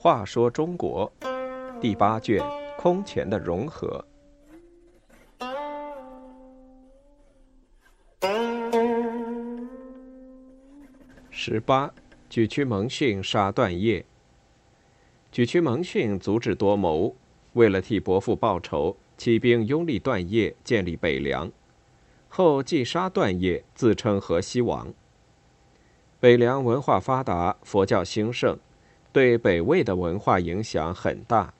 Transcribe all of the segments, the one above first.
话说中国第八卷空前的融合。十八，举渠蒙逊杀段业。举渠蒙逊足智多谋，为了替伯父报仇，起兵拥立段业，建立北凉。后继杀段业，自称河西王。北凉文化发达，佛教兴盛，对北魏的文化影响很大。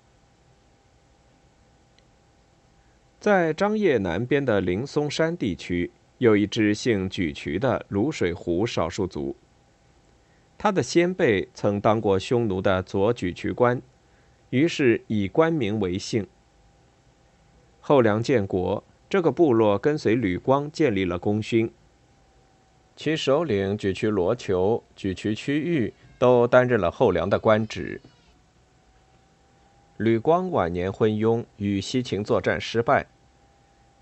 在张掖南边的灵松山地区，有一支姓沮渠的卤水湖少数族。他的先辈曾当过匈奴的左沮渠官，于是以官名为姓。后梁建国，这个部落跟随吕光建立了功勋。其首领举渠罗求、举渠区域都担任了后梁的官职。吕光晚年昏庸，与西秦作战失败。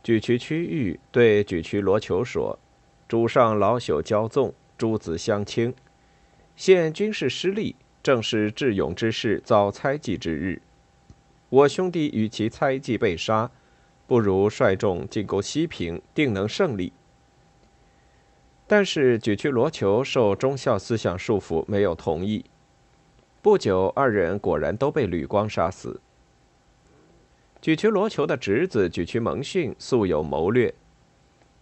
举渠区域对举渠罗求说：“主上老朽骄纵，诸子相轻。”现军事失利，正是智勇之士遭猜忌之日。我兄弟与其猜忌被杀，不如率众进攻西平，定能胜利。但是举渠罗求受忠孝思想束缚，没有同意。不久，二人果然都被吕光杀死。举渠罗求的侄子举渠蒙逊素有谋略，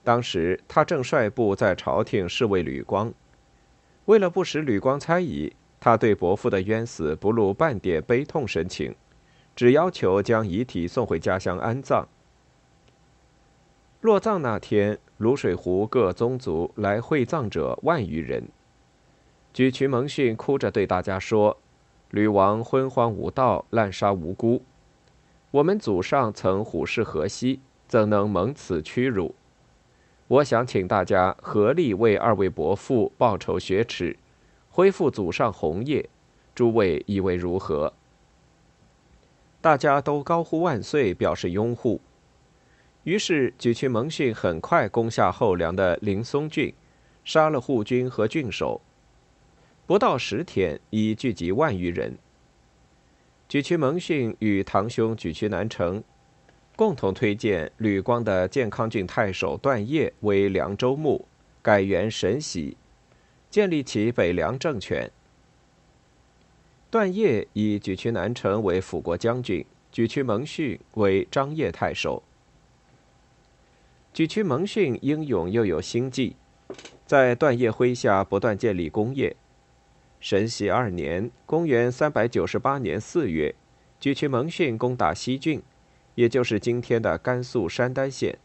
当时他正率部在朝廷侍卫吕光。为了不使吕光猜疑，他对伯父的冤死不露半点悲痛神情，只要求将遗体送回家乡安葬。落葬那天，卤水湖各宗族来会葬者万余人。举渠蒙逊哭着对大家说：“吕王昏荒无道，滥杀无辜。我们祖上曾虎视河西，怎能蒙此屈辱？”我想请大家合力为二位伯父报仇雪耻，恢复祖上红业，诸位以为如何？大家都高呼万岁，表示拥护。于是举渠蒙逊很快攻下后梁的灵松郡，杀了护军和郡守，不到十天已聚集万余人。举渠蒙逊与堂兄举渠南城。共同推荐吕光的健康郡太守段业为凉州牧，改元神喜，建立起北凉政权。段业以举渠南城为辅国将军，举渠蒙逊为张掖太守。举渠蒙逊英勇又有心计，在段业麾下不断建立功业。神禧二年（公元398年四月），举渠蒙逊攻打西郡。也就是今天的甘肃山丹县。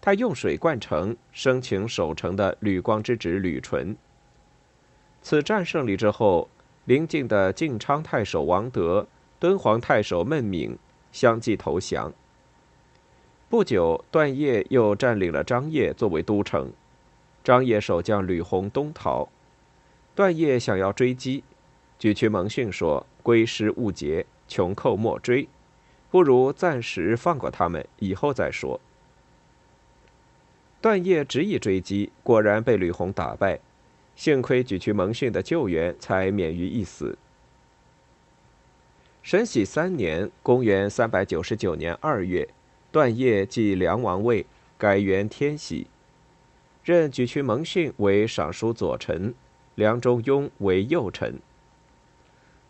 他用水灌城，生擒守城的吕光之侄吕纯。此战胜利之后，邻近的晋昌太守王德、敦煌太守孟敏相继投降。不久，段业又占领了张掖作为都城。张掖守将吕弘东逃，段业想要追击，举渠蒙逊说：“归师勿捷，穷寇莫追。”不如暂时放过他们，以后再说。段业执意追击，果然被吕弘打败。幸亏举渠蒙逊的救援，才免于一死。神喜三年（公元399年二月），段业继梁王位，改元天喜，任举渠蒙逊为尚书左丞，梁中庸为右丞。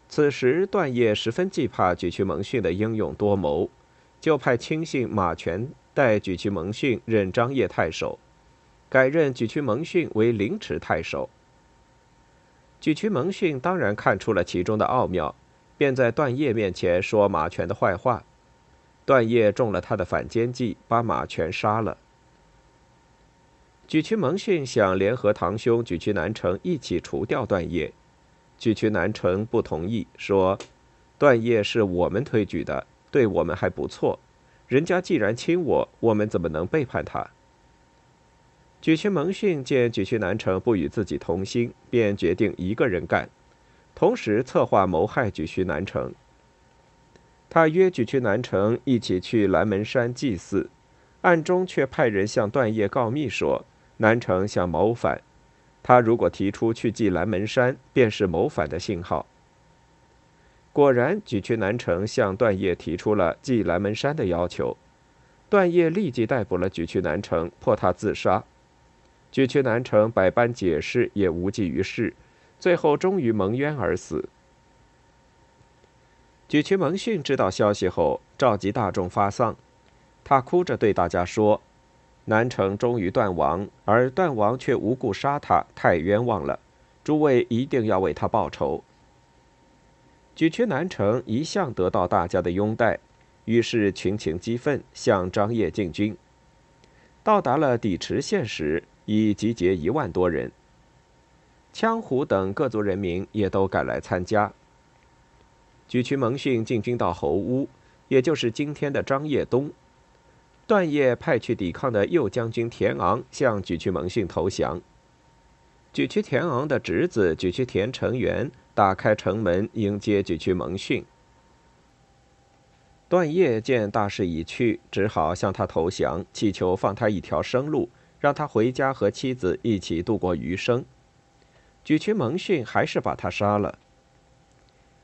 此时，段业十分惧怕举渠蒙逊的英勇多谋，就派亲信马权代举渠蒙逊任张掖太守，改任举渠蒙逊为凌迟太守。举渠蒙逊当然看出了其中的奥妙，便在段业面前说马权的坏话。段业中了他的反间计，把马全杀了。沮渠蒙逊想联合堂兄沮渠南城一起除掉段业。沮渠南城不同意，说：“段业是我们推举的，对我们还不错。人家既然亲我，我们怎么能背叛他？”沮渠蒙逊见沮渠南城不与自己同心，便决定一个人干，同时策划谋害沮渠南城。他约举去南城一起去蓝门山祭祀，暗中却派人向段业告密说南城想谋反，他如果提出去祭蓝门山，便是谋反的信号。果然，举区南城向段业提出了祭蓝门山的要求，段业立即逮捕了举区南城，迫他自杀。举区南城百般解释也无济于事，最后终于蒙冤而死。举区蒙逊知道消息后，召集大众发丧，他哭着对大家说：“南城终于断亡，而段王却无故杀他，太冤枉了！诸位一定要为他报仇。”举区南城一向得到大家的拥戴，于是群情激愤，向张掖进军。到达了氐池县时，已集结一万多人。羌胡等各族人民也都赶来参加。举区蒙逊进军到侯屋，也就是今天的张掖东。段业派去抵抗的右将军田昂向举区蒙逊投降。举区田昂的侄子举区田成元。打开城门迎接举区蒙逊。段业见大势已去，只好向他投降，祈求放他一条生路，让他回家和妻子一起度过余生。举区蒙逊还是把他杀了。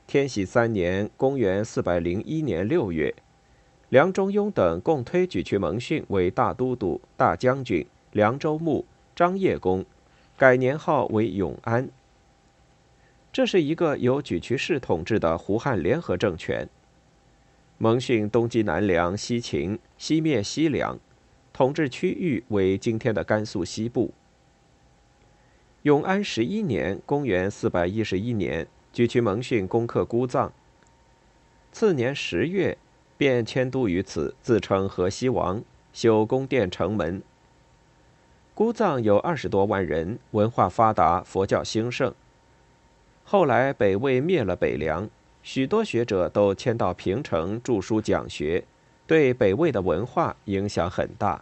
天禧三年（公元401年）六月，梁中庸等共推举区蒙逊为大都督、大将军、凉州牧、张掖公，改年号为永安。这是一个由举渠氏统治的胡汉联合政权。蒙逊东击南梁、西秦，西灭西凉，统治区域为今天的甘肃西部。永安十一年（公元411年），举渠蒙逊攻克姑臧。次年十月，便迁都于此，自称河西王，修宫殿城门。姑臧有二十多万人，文化发达，佛教兴盛。后来北魏灭了北凉，许多学者都迁到平城著书讲学，对北魏的文化影响很大。